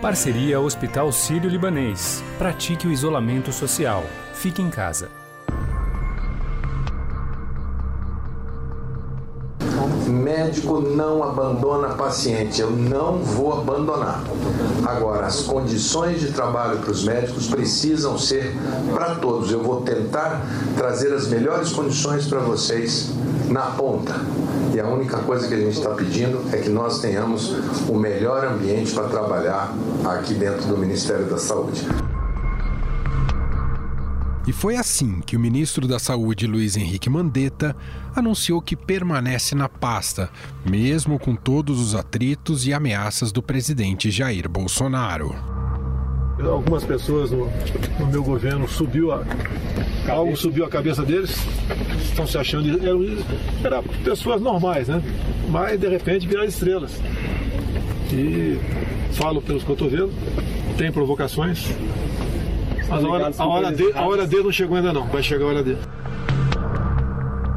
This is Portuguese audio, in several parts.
Parceria Hospital Sírio-Libanês. Pratique o isolamento social. Fique em casa. Médico não abandona paciente, eu não vou abandonar. Agora, as condições de trabalho para os médicos precisam ser para todos. Eu vou tentar trazer as melhores condições para vocês na ponta. E a única coisa que a gente está pedindo é que nós tenhamos o melhor ambiente para trabalhar aqui dentro do Ministério da Saúde. E foi assim que o ministro da Saúde, Luiz Henrique Mandetta, anunciou que permanece na pasta, mesmo com todos os atritos e ameaças do presidente Jair Bolsonaro. Algumas pessoas no, no meu governo subiu a, algo subiu a cabeça deles, estão se achando eram, eram pessoas normais, né? Mas de repente viraram estrelas. E falo pelos cotovelos, tem provocações, mas a hora, a, hora de, a hora dele não chegou ainda não, vai chegar a hora dele.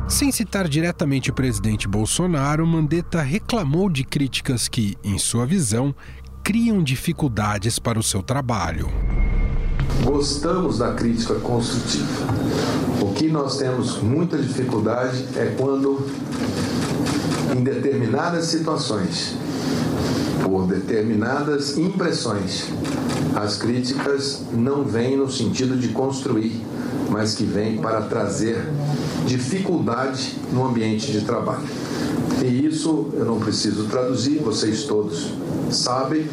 Sem citar diretamente o presidente Bolsonaro, Mandetta reclamou de críticas que, em sua visão, criam dificuldades para o seu trabalho. Gostamos da crítica construtiva. O que nós temos muita dificuldade é quando, em determinadas situações, por determinadas impressões, as críticas não vêm no sentido de construir, mas que vêm para trazer dificuldade no ambiente de trabalho. E isso eu não preciso traduzir, vocês todos sabem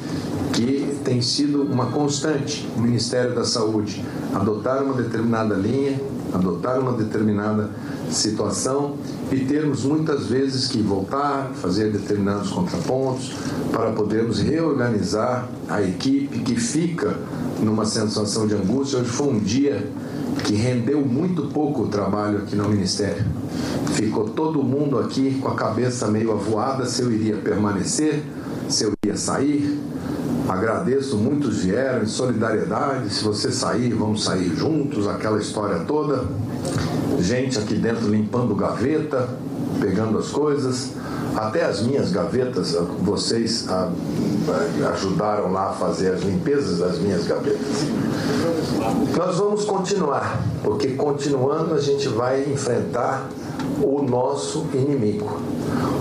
que tem sido uma constante o Ministério da Saúde adotar uma determinada linha, adotar uma determinada situação e termos muitas vezes que voltar, fazer determinados contrapontos para podermos reorganizar a equipe que fica numa sensação de angústia. Hoje foi um dia que rendeu muito pouco o trabalho aqui no Ministério. Ficou todo mundo aqui com a cabeça meio avoada se eu iria permanecer, se eu ia sair. Agradeço, muitos vieram em solidariedade. Se você sair, vamos sair juntos, aquela história toda gente aqui dentro limpando gaveta, pegando as coisas, até as minhas gavetas, vocês ah, ajudaram lá a fazer as limpezas das minhas gavetas. Nós vamos continuar, porque continuando a gente vai enfrentar o nosso inimigo.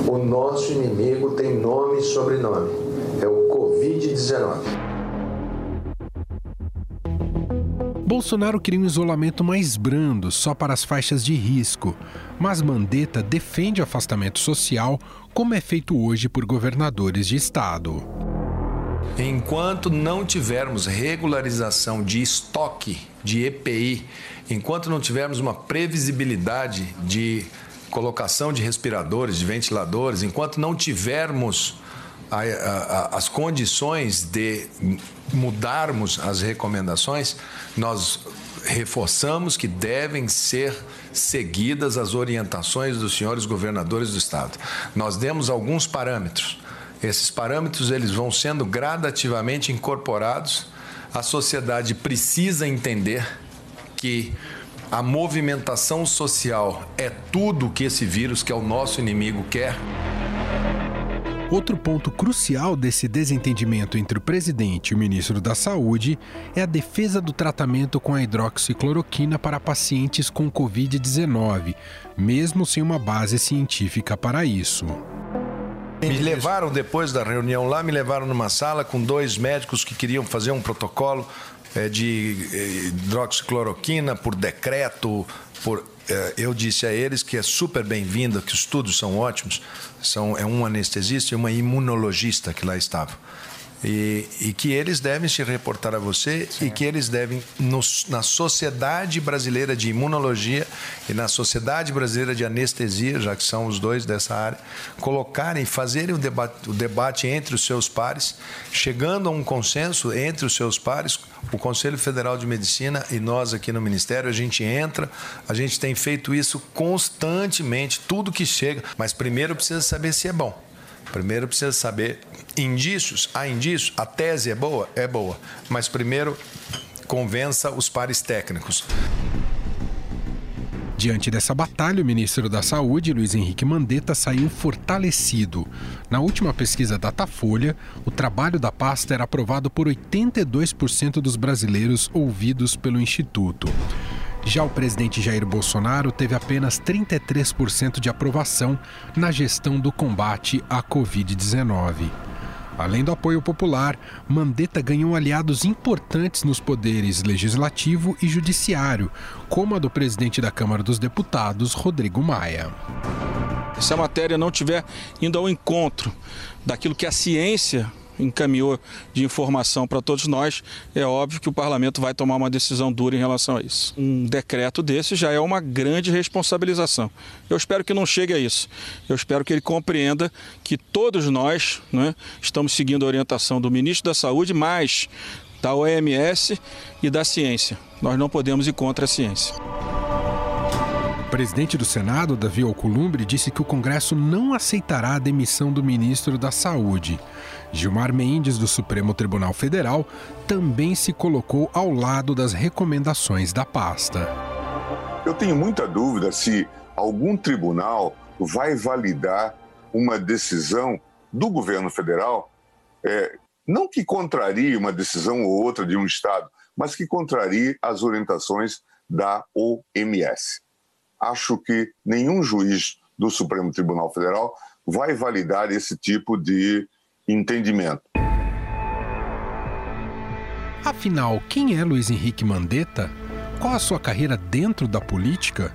O nosso inimigo tem nome e sobrenome. É o Covid-19. Bolsonaro queria um isolamento mais brando, só para as faixas de risco, mas Mandetta defende o afastamento social, como é feito hoje por governadores de estado. Enquanto não tivermos regularização de estoque de EPI, enquanto não tivermos uma previsibilidade de colocação de respiradores, de ventiladores, enquanto não tivermos a, a, as condições de mudarmos as recomendações, nós reforçamos que devem ser seguidas as orientações dos senhores governadores do estado. Nós demos alguns parâmetros. Esses parâmetros eles vão sendo gradativamente incorporados. A sociedade precisa entender que a movimentação social é tudo que esse vírus, que é o nosso inimigo, quer. Outro ponto crucial desse desentendimento entre o presidente e o ministro da Saúde é a defesa do tratamento com a hidroxicloroquina para pacientes com Covid-19, mesmo sem uma base científica para isso. Me levaram depois da reunião lá, me levaram numa sala com dois médicos que queriam fazer um protocolo é, de eh, hidroxicloroquina por decreto, por é, eu disse a eles que é super bem-vindo, que os estudos são ótimos, são, é um anestesista e uma imunologista que lá estavam. E, e, que eles devem se reportar a você Sim. e que eles devem, no, na Sociedade Brasileira de Imunologia e na Sociedade Brasileira de Anestesia, já que são os dois dessa área, colocarem, fazerem o debate, o debate entre os seus pares, chegando a um consenso entre os seus pares, o Conselho Federal de Medicina e nós aqui no Ministério, a gente entra, a gente tem feito isso constantemente, tudo que chega, mas primeiro precisa saber se é bom. Primeiro precisa saber indícios. Há indícios? A tese é boa? É boa. Mas primeiro convença os pares técnicos. Diante dessa batalha, o ministro da Saúde, Luiz Henrique Mandetta, saiu fortalecido. Na última pesquisa Datafolha, o trabalho da pasta era aprovado por 82% dos brasileiros ouvidos pelo Instituto. Já o presidente Jair Bolsonaro teve apenas 33% de aprovação na gestão do combate à Covid-19. Além do apoio popular, Mandetta ganhou aliados importantes nos poderes legislativo e judiciário, como a do presidente da Câmara dos Deputados, Rodrigo Maia. Se a matéria não tiver indo ao encontro daquilo que a ciência encaminhou de informação para todos nós, é óbvio que o parlamento vai tomar uma decisão dura em relação a isso. Um decreto desse já é uma grande responsabilização. Eu espero que não chegue a isso. Eu espero que ele compreenda que todos nós né, estamos seguindo a orientação do ministro da Saúde, mas da OMS e da ciência. Nós não podemos ir contra a ciência. O presidente do Senado, Davi Alcolumbre, disse que o Congresso não aceitará a demissão do ministro da Saúde. Gilmar Mendes, do Supremo Tribunal Federal, também se colocou ao lado das recomendações da pasta. Eu tenho muita dúvida se algum tribunal vai validar uma decisão do governo federal, é, não que contrarie uma decisão ou outra de um Estado, mas que contrarie as orientações da OMS acho que nenhum juiz do Supremo Tribunal Federal vai validar esse tipo de entendimento. Afinal, quem é Luiz Henrique Mandetta? Qual a sua carreira dentro da política?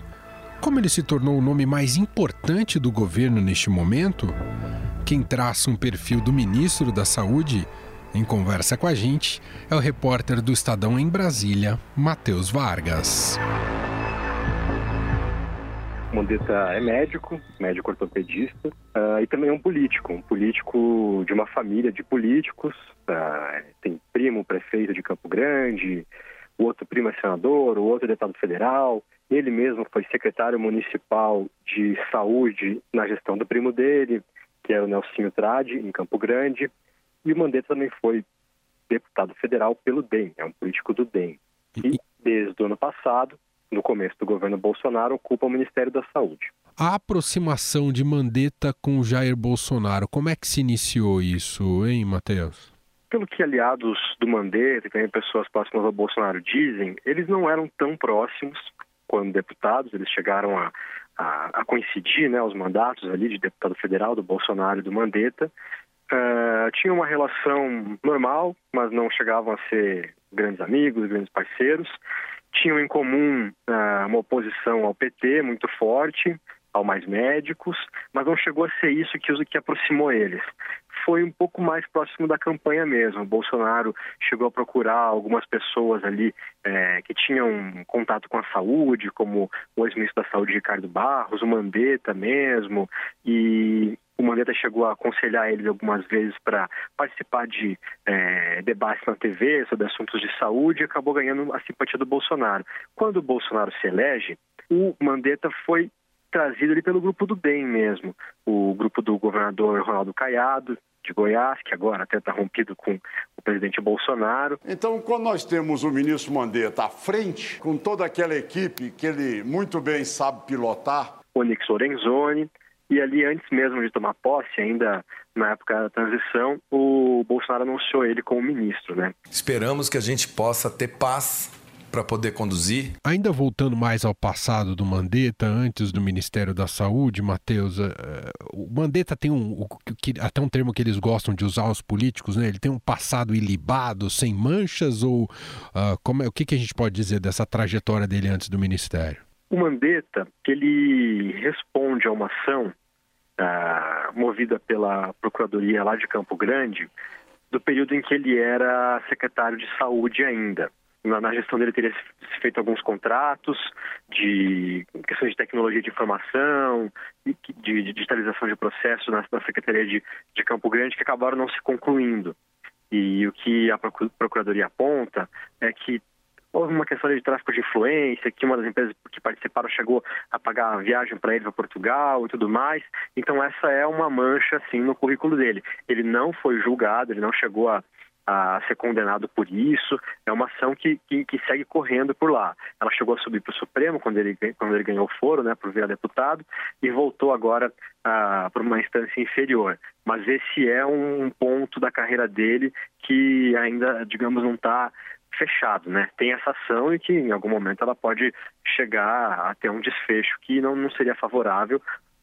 Como ele se tornou o nome mais importante do governo neste momento? Quem traça um perfil do ministro da Saúde? Em conversa com a gente é o repórter do Estadão em Brasília, Matheus Vargas. Mandetta é médico, médico ortopedista, uh, e também é um político, um político de uma família de políticos. Uh, tem primo prefeito de Campo Grande, o outro primo é senador, o outro é deputado federal. Ele mesmo foi secretário municipal de saúde na gestão do primo dele, que é o Nelsinho Trade, em Campo Grande. E o Mandetta também foi deputado federal pelo DEM, é um político do DEM. E desde o ano passado no começo do governo Bolsonaro, ocupa o Ministério da Saúde. A aproximação de Mandetta com Jair Bolsonaro, como é que se iniciou isso, hein, Matheus? Pelo que aliados do Mandetta e também pessoas próximas ao Bolsonaro dizem, eles não eram tão próximos quando deputados, eles chegaram a, a, a coincidir, né, os mandatos ali de deputado federal do Bolsonaro e do Mandetta. Uh, tinham uma relação normal, mas não chegavam a ser grandes amigos, grandes parceiros tinham em comum uh, uma oposição ao PT muito forte, ao mais médicos, mas não chegou a ser isso que, que aproximou eles. Foi um pouco mais próximo da campanha mesmo. O Bolsonaro chegou a procurar algumas pessoas ali é, que tinham contato com a saúde, como o ex-ministro da Saúde Ricardo Barros, o Mandetta mesmo, e o Mandetta chegou a aconselhar eles algumas vezes para participar de é, debates na TV sobre assuntos de saúde e acabou ganhando a simpatia do Bolsonaro. Quando o Bolsonaro se elege, o Mandetta foi trazido ali pelo grupo do DEM mesmo, o grupo do governador Ronaldo Caiado, de Goiás, que agora até está rompido com o presidente Bolsonaro. Então, quando nós temos o ministro Mandetta à frente, com toda aquela equipe que ele muito bem sabe pilotar, Onyx Lorenzoni, e ali, antes mesmo de tomar posse, ainda na época da transição, o Bolsonaro anunciou ele como ministro, né? Esperamos que a gente possa ter paz para poder conduzir. Ainda voltando mais ao passado do Mandetta, antes do Ministério da Saúde, Matheus, uh, o Mandetta tem um, até um termo que eles gostam de usar os políticos, né? Ele tem um passado ilibado, sem manchas, ou uh, como é, o que, que a gente pode dizer dessa trajetória dele antes do Ministério? O Mandetta, ele responde a uma ação ah, movida pela Procuradoria lá de Campo Grande, do período em que ele era secretário de saúde ainda. Na, na gestão dele teria feito alguns contratos de questões de tecnologia de informação, de, de digitalização de processos na, na Secretaria de, de Campo Grande que acabaram não se concluindo. E o que a Procuradoria aponta é que Houve uma questão de tráfico de influência, que uma das empresas que participaram chegou a pagar a viagem para ele para Portugal e tudo mais. Então essa é uma mancha assim no currículo dele. Ele não foi julgado, ele não chegou a, a ser condenado por isso. É uma ação que, que, que segue correndo por lá. Ela chegou a subir para o Supremo quando ele, quando ele ganhou o foro, né, por virar deputado, e voltou agora ah, para uma instância inferior. Mas esse é um ponto da carreira dele que ainda, digamos, não está fechado, né? Tem essa ação e que em algum momento ela pode chegar a ter um desfecho que não, não seria favorável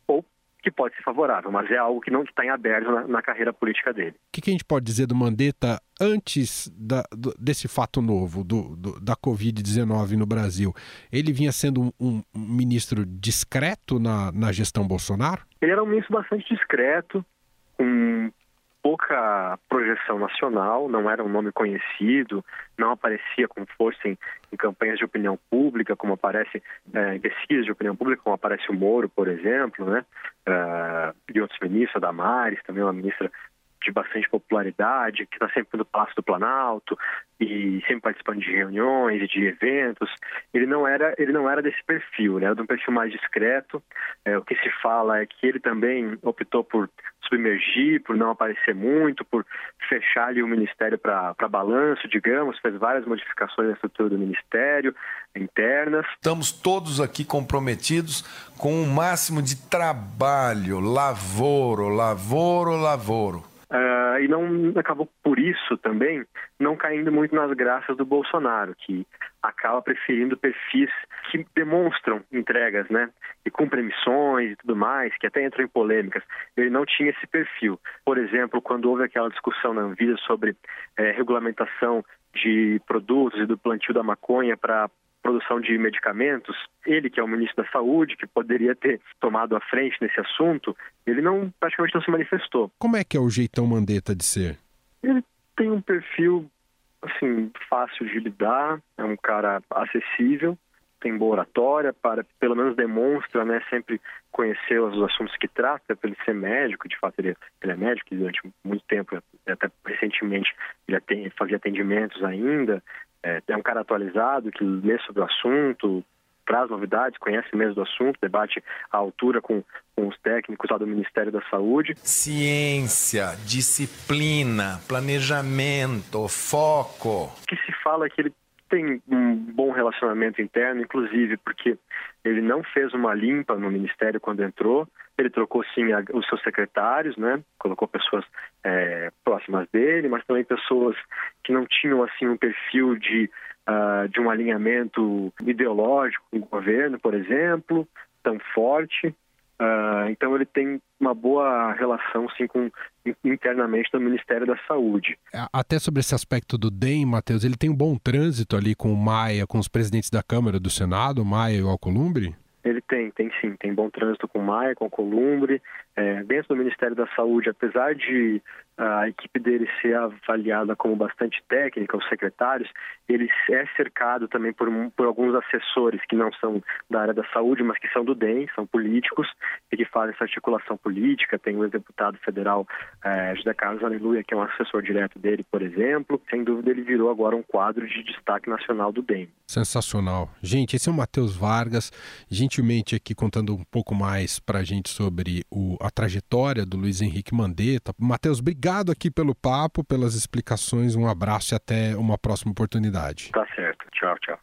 ou que pode ser favorável, mas é algo que não está em aberto na, na, carreira política dele. O que, que, a gente pode dizer do Mandetta antes da, do, desse fato novo, do, do da Covid-19 no Brasil? Ele vinha sendo um, um, ministro discreto na, na gestão Bolsonaro? Ele era um ministro bastante discreto, com pouca projeção nacional, não era um nome conhecido, não aparecia com força em, em campanhas de opinião pública, como aparece é, em pesquisas de opinião pública, como aparece o Moro, por exemplo, né? Uh, outros ministros, a Damares, também uma ministra de bastante popularidade, que está sempre no Palácio do Planalto e sempre participando de reuniões e de eventos. Ele não era, ele não era desse perfil, né? Era de um perfil mais discreto. É, o que se fala é que ele também optou por submergir, por não aparecer muito, por fechar ali o ministério para balanço, digamos, fez várias modificações na estrutura do ministério, internas. Estamos todos aqui comprometidos com o máximo de trabalho, lavoro, lavoro, lavoro. Uh, e não acabou por isso também não caindo muito nas graças do Bolsonaro, que acaba preferindo perfis que demonstram entregas, né? E cumprem missões e tudo mais, que até entram em polêmicas. Ele não tinha esse perfil. Por exemplo, quando houve aquela discussão na Anvisa sobre é, regulamentação de produtos e do plantio da maconha para produção de medicamentos, ele que é o ministro da Saúde, que poderia ter tomado a frente nesse assunto, ele não praticamente não se manifestou. Como é que é o jeitão Mandetta de ser? Ele tem um perfil assim fácil de lidar, é um cara acessível, tem boa oratória, para pelo menos demonstra, né, sempre conhecer os assuntos que trata, por ele ser médico, de fato ele, ele é médico durante muito tempo, até recentemente ele fazia atendimentos ainda, é, é um cara atualizado que lê sobre o assunto, traz novidades, conhece mesmo do assunto, debate à altura com, com os técnicos lá do Ministério da Saúde. Ciência, disciplina, planejamento, foco. O que se fala é que ele tem um bom relacionamento interno, inclusive porque ele não fez uma limpa no ministério quando entrou, ele trocou sim a, os seus secretários, né? Colocou pessoas é, próximas dele, mas também pessoas que não tinham assim um perfil de uh, de um alinhamento ideológico com o governo, por exemplo, tão forte. Uh, então ele tem uma boa relação sim com internamente no Ministério da Saúde. Até sobre esse aspecto do DEM, Matheus, ele tem um bom trânsito ali com o Maia, com os presidentes da Câmara do Senado, o Maia e o Alcolumbre? Ele tem, tem sim, tem bom trânsito com o Maia, com o Columbre. É, dentro do Ministério da Saúde, apesar de a equipe dele ser avaliada como bastante técnica, os secretários, ele é cercado também por, por alguns assessores que não são da área da saúde, mas que são do DEM, são políticos e que fazem essa articulação política. Tem o ex-deputado federal é, José Carlos Aleluia, que é um assessor direto dele, por exemplo. Sem dúvida, ele virou agora um quadro de destaque nacional do DEM. Sensacional. Gente, esse é o Matheus Vargas, gentilmente aqui contando um pouco mais para a gente sobre o, a trajetória do Luiz Henrique Mandetta. Matheus, obrigado obrigado aqui pelo papo, pelas explicações. Um abraço e até uma próxima oportunidade. Tá certo. Tchau, tchau.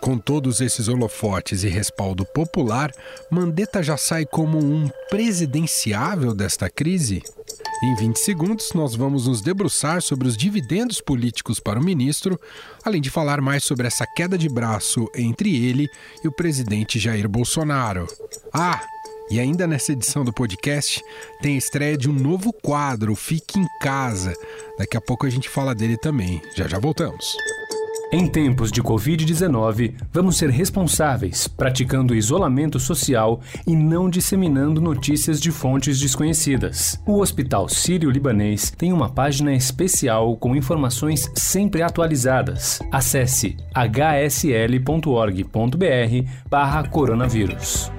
Com todos esses holofotes e respaldo popular, Mandetta já sai como um presidenciável desta crise? Em 20 segundos, nós vamos nos debruçar sobre os dividendos políticos para o ministro, além de falar mais sobre essa queda de braço entre ele e o presidente Jair Bolsonaro. Ah! E ainda nessa edição do podcast tem a estreia de um novo quadro, Fique em Casa. Daqui a pouco a gente fala dele também. Já já voltamos. Em tempos de Covid-19, vamos ser responsáveis, praticando isolamento social e não disseminando notícias de fontes desconhecidas. O Hospital Sírio-Libanês tem uma página especial com informações sempre atualizadas. Acesse hsl.org.br/coronavírus.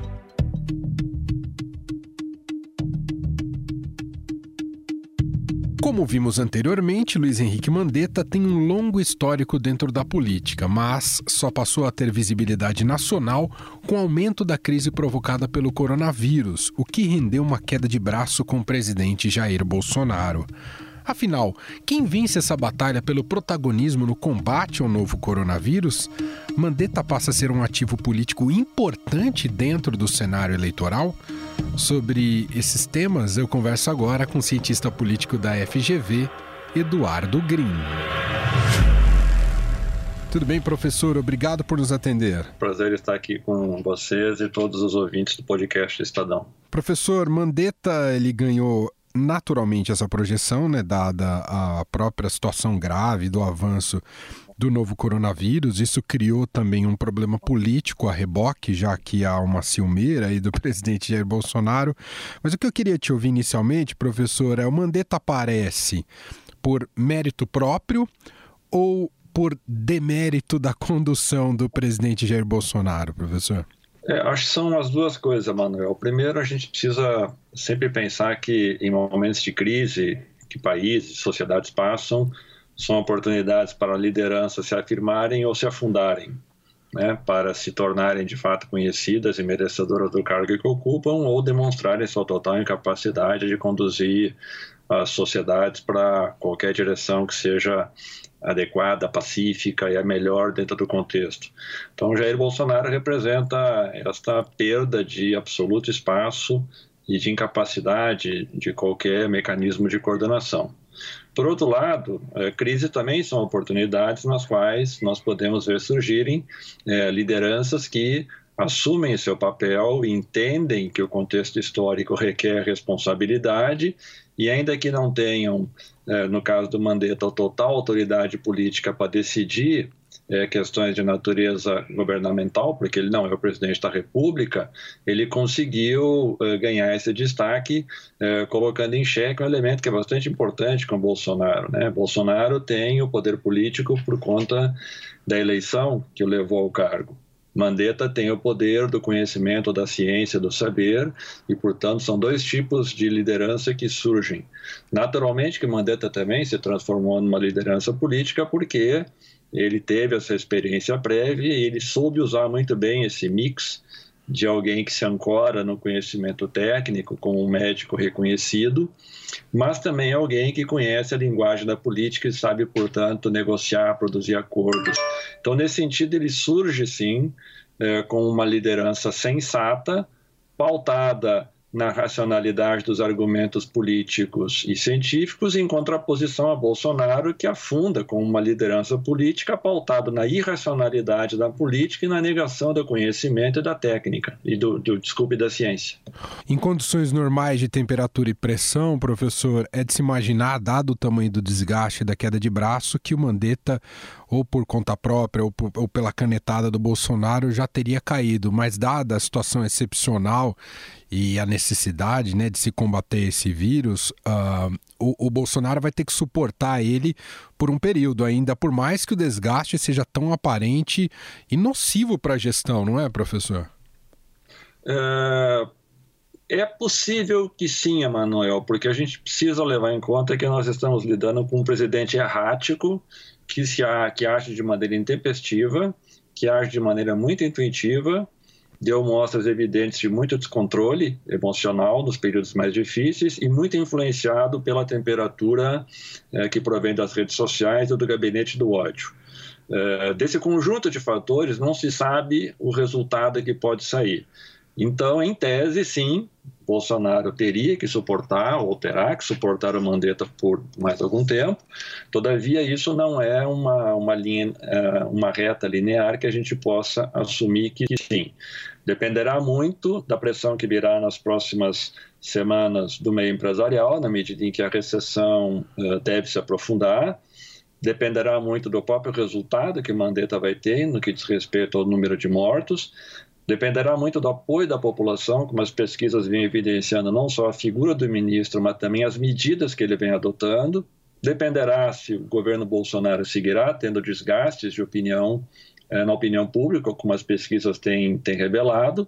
Como vimos anteriormente, Luiz Henrique Mandetta tem um longo histórico dentro da política, mas só passou a ter visibilidade nacional com o aumento da crise provocada pelo coronavírus, o que rendeu uma queda de braço com o presidente Jair Bolsonaro. Afinal, quem vence essa batalha pelo protagonismo no combate ao novo coronavírus? Mandetta passa a ser um ativo político importante dentro do cenário eleitoral? Sobre esses temas, eu converso agora com o cientista político da FGV, Eduardo Green. Tudo bem, professor? Obrigado por nos atender. Prazer estar aqui com vocês e todos os ouvintes do podcast Estadão. Professor, Mandetta ele ganhou naturalmente essa projeção, né, dada a própria situação grave do avanço do novo coronavírus, isso criou também um problema político a reboque, já que há uma ciumeira aí do presidente Jair Bolsonaro. Mas o que eu queria te ouvir inicialmente, professor, é o Mandetta aparece por mérito próprio ou por demérito da condução do presidente Jair Bolsonaro, professor? É, acho que são as duas coisas, Manuel. Primeiro, a gente precisa sempre pensar que em momentos de crise que países, sociedades passam, são oportunidades para lideranças se afirmarem ou se afundarem, né, para se tornarem de fato conhecidas e merecedoras do cargo que ocupam ou demonstrarem sua total incapacidade de conduzir as sociedades para qualquer direção que seja adequada, pacífica e a melhor dentro do contexto. Então, Jair Bolsonaro representa esta perda de absoluto espaço e de incapacidade de qualquer mecanismo de coordenação. Por outro lado, a crise também são oportunidades nas quais nós podemos ver surgirem é, lideranças que assumem seu papel, entendem que o contexto histórico requer responsabilidade e ainda que não tenham, é, no caso do Mandetta, total autoridade política para decidir é, questões de natureza governamental, porque ele não é o presidente da República, ele conseguiu é, ganhar esse destaque, é, colocando em xeque um elemento que é bastante importante com Bolsonaro. Né? Bolsonaro tem o poder político por conta da eleição que o levou ao cargo. Mandetta tem o poder do conhecimento, da ciência, do saber, e, portanto, são dois tipos de liderança que surgem. Naturalmente que Mandetta também se transformou numa liderança política porque ele teve essa experiência prévia e ele soube usar muito bem esse mix de alguém que se ancora no conhecimento técnico, como um médico reconhecido, mas também alguém que conhece a linguagem da política e sabe, portanto, negociar, produzir acordos. Então, nesse sentido, ele surge, sim, é, com uma liderança sensata, pautada na racionalidade dos argumentos políticos e científicos, em contraposição a Bolsonaro, que afunda com uma liderança política pautada na irracionalidade da política e na negação do conhecimento e da técnica, e do, do desculpe, da ciência. Em condições normais de temperatura e pressão, professor, é de se imaginar, dado o tamanho do desgaste da queda de braço, que o Mandetta, ou por conta própria ou, por, ou pela canetada do Bolsonaro, já teria caído. Mas, dada a situação excepcional e a necessidade né, de se combater esse vírus, uh, o, o, Bolsonaro vai ter que suportar ele por um período ainda, por mais que o desgaste seja tão aparente e nocivo para a gestão, não é, professor? É, é possível que sim, Emanuel, porque a gente precisa levar em conta que nós estamos lidando com um presidente errático que, se, que age de maneira intempestiva, que age de maneira muito intuitiva deu mostras evidentes de muito descontrole emocional nos períodos mais difíceis e muito influenciado pela temperatura é, que provém das redes sociais ou do gabinete do ódio. É, desse conjunto de fatores, não se sabe o resultado que pode sair. Então, em tese, sim, Bolsonaro teria que suportar, ou terá que suportar o Mandetta por mais algum tempo. Todavia, isso não é uma, uma, linha, é, uma reta linear que a gente possa assumir que sim. Dependerá muito da pressão que virá nas próximas semanas do meio empresarial, na medida em que a recessão uh, deve se aprofundar. Dependerá muito do próprio resultado que Mandetta vai ter no que diz respeito ao número de mortos. Dependerá muito do apoio da população, como as pesquisas vêm evidenciando, não só a figura do ministro, mas também as medidas que ele vem adotando. Dependerá se o governo Bolsonaro seguirá tendo desgastes de opinião eh, na opinião pública, como as pesquisas têm, têm revelado,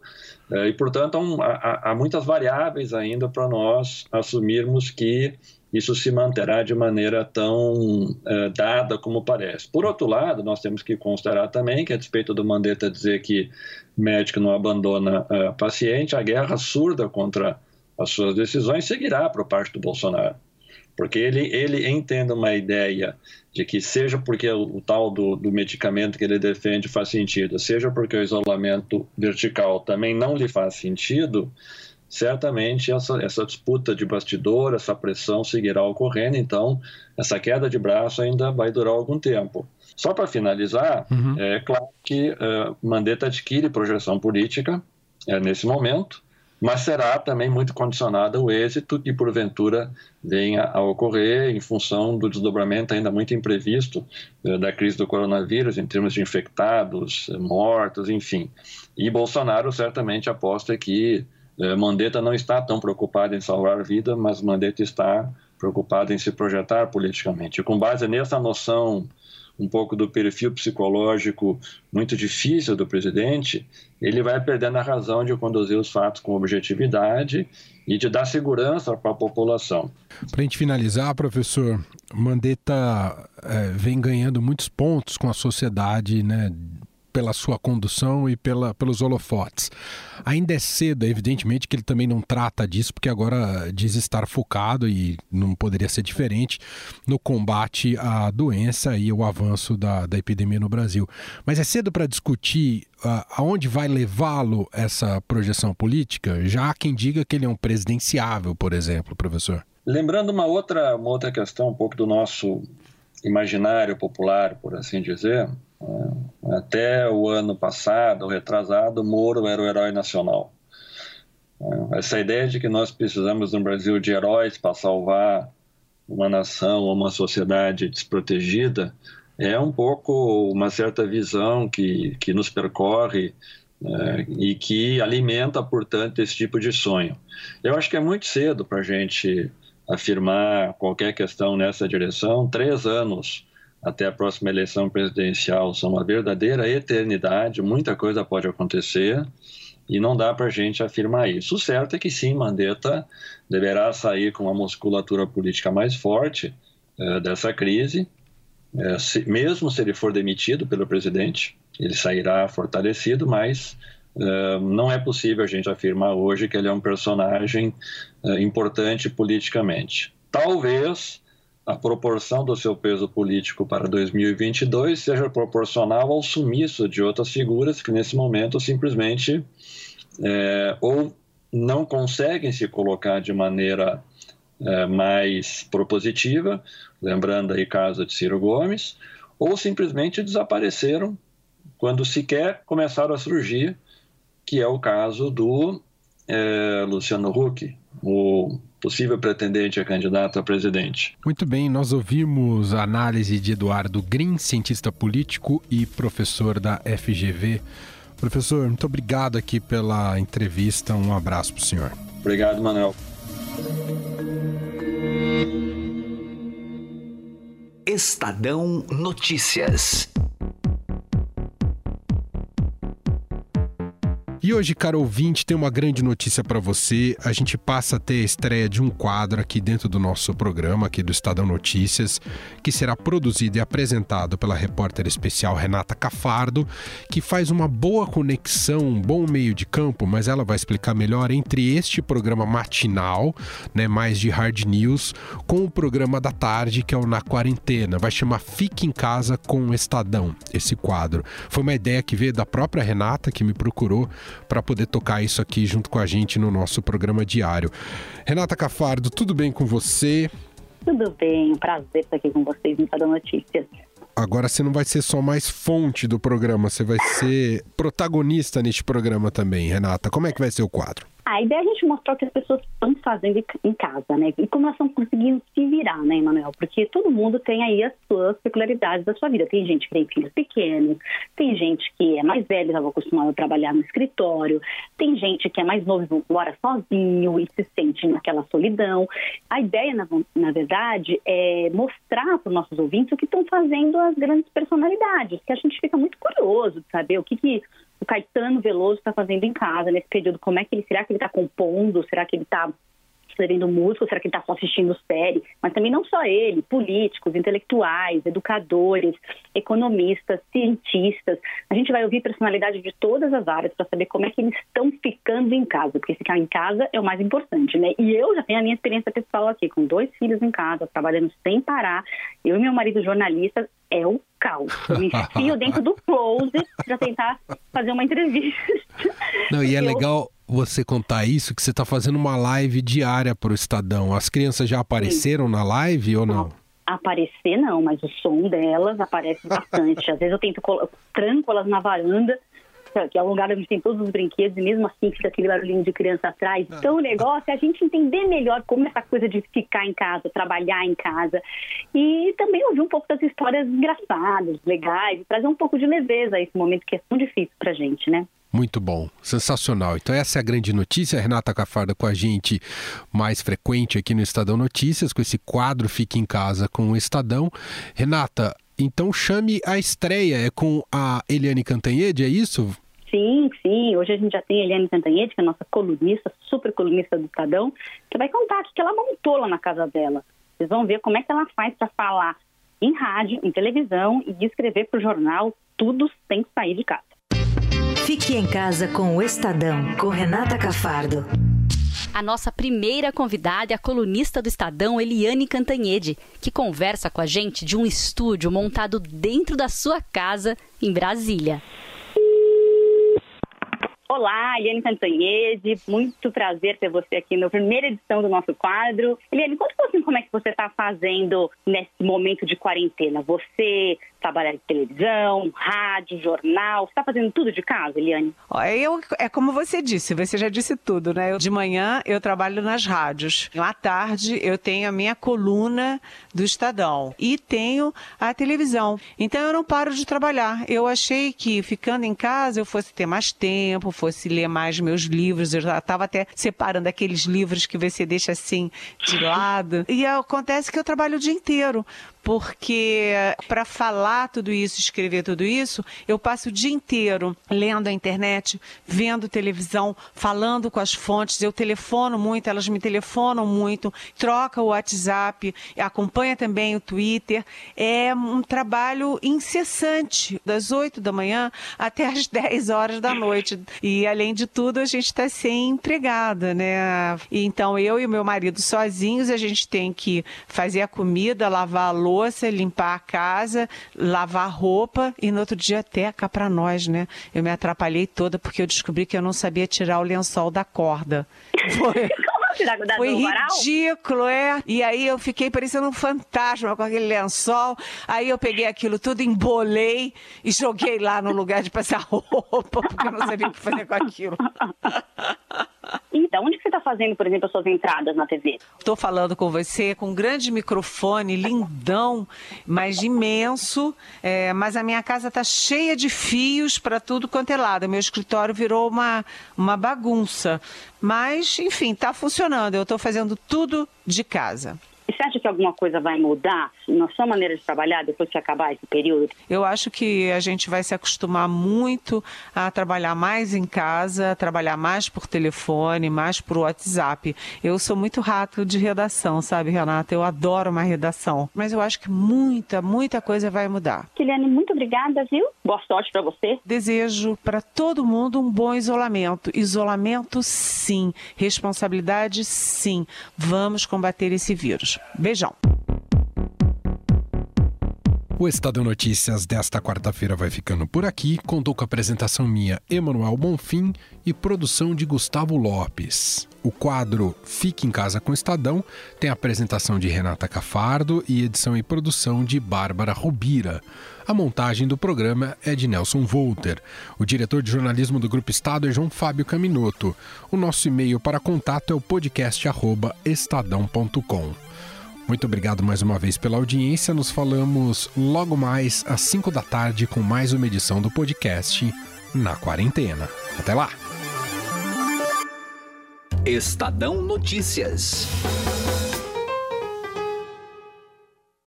eh, e, portanto, há, há, há muitas variáveis ainda para nós assumirmos que isso se manterá de maneira tão é, dada como parece. Por outro lado, nós temos que considerar também que, a despeito do Mandetta dizer que médico não abandona uh, paciente, a guerra surda contra as suas decisões seguirá por parte do Bolsonaro. Porque ele, ele entende uma ideia de que, seja porque o, o tal do, do medicamento que ele defende faz sentido, seja porque o isolamento vertical também não lhe faz sentido, certamente essa, essa disputa de bastidor, essa pressão seguirá ocorrendo, então essa queda de braço ainda vai durar algum tempo. Só para finalizar, uhum. é claro que uh, Mandetta adquire projeção política é, nesse momento, mas será também muito condicionada o êxito que porventura venha a ocorrer em função do desdobramento ainda muito imprevisto uh, da crise do coronavírus em termos de infectados, mortos, enfim. E Bolsonaro certamente aposta que é, Mandetta não está tão preocupado em salvar vida, mas Mandetta está preocupado em se projetar politicamente. E com base nessa noção um pouco do perfil psicológico muito difícil do presidente, ele vai perdendo a razão de conduzir os fatos com objetividade e de dar segurança para a população. Para a gente finalizar, professor, Mandetta é, vem ganhando muitos pontos com a sociedade, né, pela sua condução e pela, pelos holofotes. Ainda é cedo, evidentemente que ele também não trata disso, porque agora diz estar focado, e não poderia ser diferente, no combate à doença e o avanço da, da epidemia no Brasil. Mas é cedo para discutir uh, aonde vai levá-lo essa projeção política? Já há quem diga que ele é um presidenciável, por exemplo, professor. Lembrando uma outra, uma outra questão, um pouco do nosso imaginário popular, por assim dizer, até o ano passado, retrasado, Moro era o herói nacional. É, essa ideia de que nós precisamos no Brasil de heróis para salvar uma nação ou uma sociedade desprotegida é um pouco uma certa visão que, que nos percorre é, e que alimenta, portanto, esse tipo de sonho. Eu acho que é muito cedo para a gente afirmar qualquer questão nessa direção. Três anos até a próxima eleição presidencial são uma verdadeira eternidade, muita coisa pode acontecer e não dá para a gente afirmar isso. O certo é que sim, Mandetta deverá sair com uma musculatura política mais forte é, dessa crise, é, se, mesmo se ele for demitido pelo presidente, ele sairá fortalecido, mas é, não é possível a gente afirmar hoje que ele é um personagem importante politicamente. Talvez a proporção do seu peso político para 2022 seja proporcional ao sumiço de outras figuras que, nesse momento, simplesmente é, ou não conseguem se colocar de maneira é, mais propositiva, lembrando aí caso de Ciro Gomes, ou simplesmente desapareceram quando sequer começaram a surgir, que é o caso do é, Luciano Huck, o possível pretendente a candidato a presidente. Muito bem, nós ouvimos a análise de Eduardo Green, cientista político e professor da FGV. Professor, muito obrigado aqui pela entrevista. Um abraço para o senhor. Obrigado, Manuel. Estadão Notícias. E hoje, caro ouvinte, tem uma grande notícia para você. A gente passa a ter a estreia de um quadro aqui dentro do nosso programa, aqui do Estadão Notícias, que será produzido e apresentado pela repórter especial Renata Cafardo, que faz uma boa conexão, um bom meio de campo, mas ela vai explicar melhor entre este programa matinal, né, mais de hard news, com o programa da tarde, que é o Na Quarentena. Vai chamar Fique em Casa com o Estadão, esse quadro. Foi uma ideia que veio da própria Renata, que me procurou para poder tocar isso aqui junto com a gente no nosso programa diário. Renata Cafardo, tudo bem com você? Tudo bem, prazer estar aqui com vocês no Estadão Notícias. Agora você não vai ser só mais fonte do programa, você vai ser protagonista neste programa também, Renata. Como é que vai ser o quadro? A ideia é a gente mostrar o que as pessoas estão fazendo em casa, né? E como elas estão conseguindo se virar, né, Emanuel? Porque todo mundo tem aí as suas peculiaridades da sua vida. Tem gente que tem filhos pequenos, tem gente que é mais velha, estava acostumada a trabalhar no escritório, tem gente que é mais novo, mora sozinho e se sente naquela solidão. A ideia, na, na verdade, é mostrar para os nossos ouvintes o que estão fazendo as grandes personalidades, que a gente fica muito curioso de saber o que, que o Caetano Veloso está fazendo em casa nesse período? Como é que ele será que ele está compondo? Será que ele está vendo música, será que ele está só assistindo série? Mas também não só ele, políticos, intelectuais, educadores, economistas, cientistas. A gente vai ouvir personalidade de todas as áreas para saber como é que eles estão ficando em casa, porque ficar em casa é o mais importante, né? E eu já tenho a minha experiência pessoal aqui, com dois filhos em casa, trabalhando sem parar. Eu e meu marido jornalista, é o caos. Eu me enfio dentro do closet para tentar fazer uma entrevista. Não, e é eu... legal você contar isso, que você está fazendo uma live diária para o Estadão. As crianças já apareceram Sim. na live ou não? Aparecer não, mas o som delas aparece bastante. Às vezes eu tento tranco elas na varanda que é um lugar onde tem todos os brinquedos e mesmo assim fica aquele barulhinho de criança atrás. Ah. Então o negócio é a gente entender melhor como essa coisa de ficar em casa, trabalhar em casa e também ouvir um pouco das histórias engraçadas, legais, trazer um pouco de leveza a esse momento que é tão difícil pra gente, né? Muito bom, sensacional. Então essa é a grande notícia. Renata Cafarda com a gente mais frequente aqui no Estadão Notícias, com esse quadro Fique em Casa com o Estadão. Renata, então chame a estreia, é com a Eliane Cantanhede, é isso? Sim, sim. Hoje a gente já tem a Eliane Cantanhede, que é a nossa colunista, super colunista do Estadão, que vai contar o que ela montou lá na casa dela. Vocês vão ver como é que ela faz para falar em rádio, em televisão e escrever para o jornal, tudo sem sair de casa. Fique em casa com o Estadão, com Renata Cafardo. A nossa primeira convidada é a colunista do Estadão, Eliane Cantanhede, que conversa com a gente de um estúdio montado dentro da sua casa em Brasília. Olá, Eliane Cantanhede, muito prazer ter você aqui na primeira edição do nosso quadro. Eliane, conta um pouquinho como é que você está fazendo nesse momento de quarentena. Você trabalha em televisão, rádio, jornal, você está fazendo tudo de casa, Eliane? Eu, é como você disse, você já disse tudo, né? De manhã eu trabalho nas rádios. À tarde eu tenho a minha coluna do Estadão e tenho a televisão. Então eu não paro de trabalhar. Eu achei que ficando em casa eu fosse ter mais tempo, fosse ler mais meus livros. Eu já estava até separando aqueles livros que você deixa assim de lado. E acontece que eu trabalho o dia inteiro porque para falar tudo isso, escrever tudo isso, eu passo o dia inteiro lendo a internet, vendo televisão, falando com as fontes. Eu telefono muito, elas me telefonam muito, troca o WhatsApp, acompanha também o Twitter. É um trabalho incessante, das 8 da manhã até as 10 horas da noite. E além de tudo, a gente está sem empregada, né? Então eu e meu marido sozinhos, a gente tem que fazer a comida, lavar a louça louça, limpar a casa, lavar roupa e no outro dia até cá para nós, né? Eu me atrapalhei toda porque eu descobri que eu não sabia tirar o lençol da corda. Foi... Foi ridículo, é. E aí eu fiquei parecendo um fantasma com aquele lençol. Aí eu peguei aquilo tudo, embolei e joguei lá no lugar de passar roupa, porque eu não sabia o que fazer com aquilo. Então, onde que você está fazendo, por exemplo, as suas entradas na TV? Estou falando com você com um grande microfone, lindão, mas imenso. É, mas a minha casa está cheia de fios para tudo quanto é lado. Meu escritório virou uma, uma bagunça. Mas, enfim, está funcionando. Eu estou fazendo tudo de casa. E você acha que alguma coisa vai mudar na sua maneira de trabalhar depois que acabar esse período? Eu acho que a gente vai se acostumar muito a trabalhar mais em casa, trabalhar mais por telefone, mais por WhatsApp. Eu sou muito rato de redação, sabe, Renata? Eu adoro uma redação. Mas eu acho que muita, muita coisa vai mudar. Kiliane, muito obrigada, viu? Boa sorte para você. Desejo para todo mundo um bom isolamento. Isolamento, sim. Responsabilidade, sim. Vamos combater esse vírus. Beijão. O Estado Notícias desta quarta-feira vai ficando por aqui. Contou com a apresentação minha, Emanuel Bonfim, e produção de Gustavo Lopes. O quadro Fique em Casa com o Estadão tem a apresentação de Renata Cafardo e edição e produção de Bárbara Rubira. A montagem do programa é de Nelson Volter. O diretor de jornalismo do Grupo Estado é João Fábio Caminoto. O nosso e-mail para contato é o podcast@estadão.com. Muito obrigado mais uma vez pela audiência. Nos falamos logo mais às 5 da tarde com mais uma edição do podcast Na Quarentena. Até lá! Estadão Notícias.